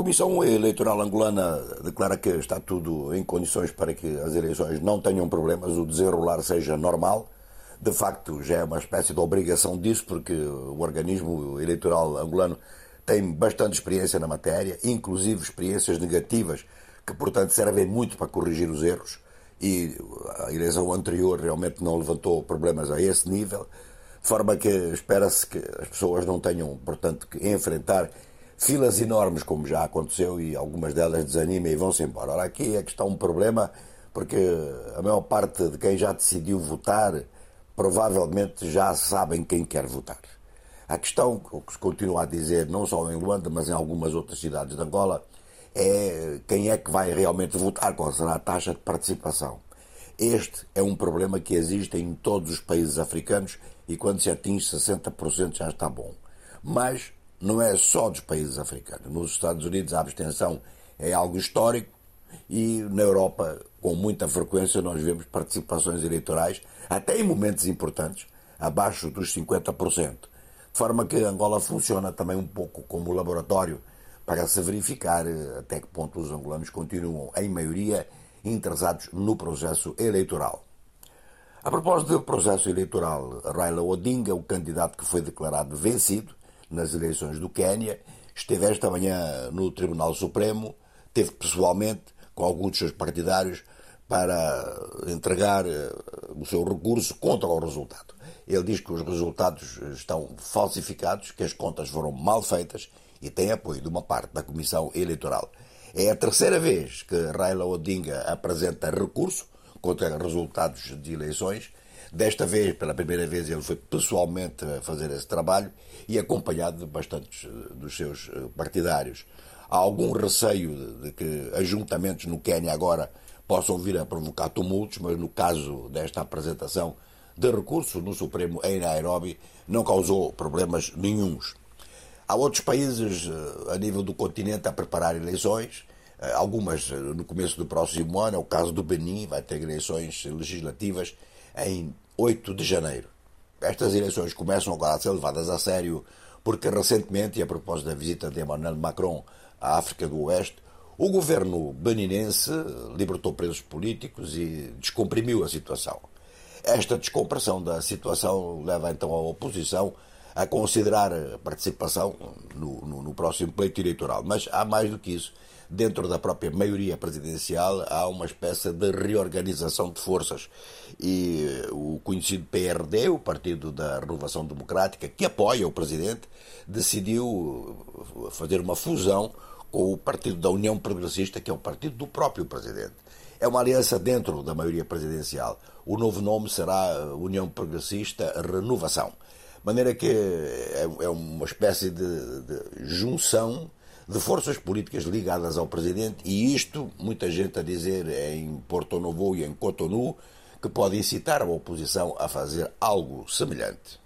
Comissão Eleitoral Angolana declara que está tudo em condições para que as eleições não tenham problemas, o desenrolar seja normal. De facto, já é uma espécie de obrigação disso, porque o organismo eleitoral angolano tem bastante experiência na matéria, inclusive experiências negativas, que, portanto, servem muito para corrigir os erros. E a eleição anterior realmente não levantou problemas a esse nível, de forma que espera-se que as pessoas não tenham, portanto, que enfrentar filas enormes, como já aconteceu, e algumas delas desanimam e vão-se embora. Ora, aqui é que está um problema, porque a maior parte de quem já decidiu votar provavelmente já sabem quem quer votar. A questão, o que se continua a dizer, não só em Luanda, mas em algumas outras cidades de Angola, é quem é que vai realmente votar, qual será a taxa de participação. Este é um problema que existe em todos os países africanos e quando se atinge 60% já está bom. Mas não é só dos países africanos. Nos Estados Unidos a abstenção é algo histórico e na Europa, com muita frequência, nós vemos participações eleitorais, até em momentos importantes, abaixo dos 50%. De forma que Angola funciona também um pouco como laboratório para se verificar eh, até que ponto os angolanos continuam, em maioria, interessados no processo eleitoral. A propósito do processo eleitoral, Raila Odinga, o candidato que foi declarado vencido, nas eleições do Quênia, esteve esta manhã no Tribunal Supremo, teve pessoalmente com alguns dos seus partidários para entregar eh, o seu recurso contra o resultado. Ele diz que os resultados estão falsificados, que as contas foram mal feitas e tem apoio de uma parte da Comissão Eleitoral. É a terceira vez que Raila Odinga apresenta recurso contra resultados de eleições Desta vez, pela primeira vez, ele foi pessoalmente fazer esse trabalho e acompanhado de bastantes eh, dos seus eh, partidários. Há algum receio de que ajuntamentos no Quênia agora possam vir a provocar tumultos, mas no caso desta apresentação de recurso no Supremo em Nairobi não causou problemas nenhums. Há outros países eh, a nível do continente a preparar eleições, algumas no começo do próximo ano, é o caso do Benin, vai ter eleições legislativas em 8 de janeiro. Estas eleições começam agora a ser levadas a sério porque recentemente, e a propósito da visita de Emmanuel Macron à África do Oeste, o governo beninense libertou presos políticos e descomprimiu a situação. Esta descompressão da situação leva então a oposição a considerar a participação no, no, no próximo pleito eleitoral. Mas há mais do que isso dentro da própria maioria presidencial há uma espécie de reorganização de forças. E o conhecido PRD, o Partido da Renovação Democrática, que apoia o presidente, decidiu fazer uma fusão com o Partido da União Progressista, que é o partido do próprio presidente. É uma aliança dentro da maioria presidencial. O novo nome será União Progressista Renovação. De maneira que é, é uma espécie de, de junção de forças políticas ligadas ao presidente, e isto, muita gente a dizer em Porto Novo e em Cotonou, que pode incitar a oposição a fazer algo semelhante.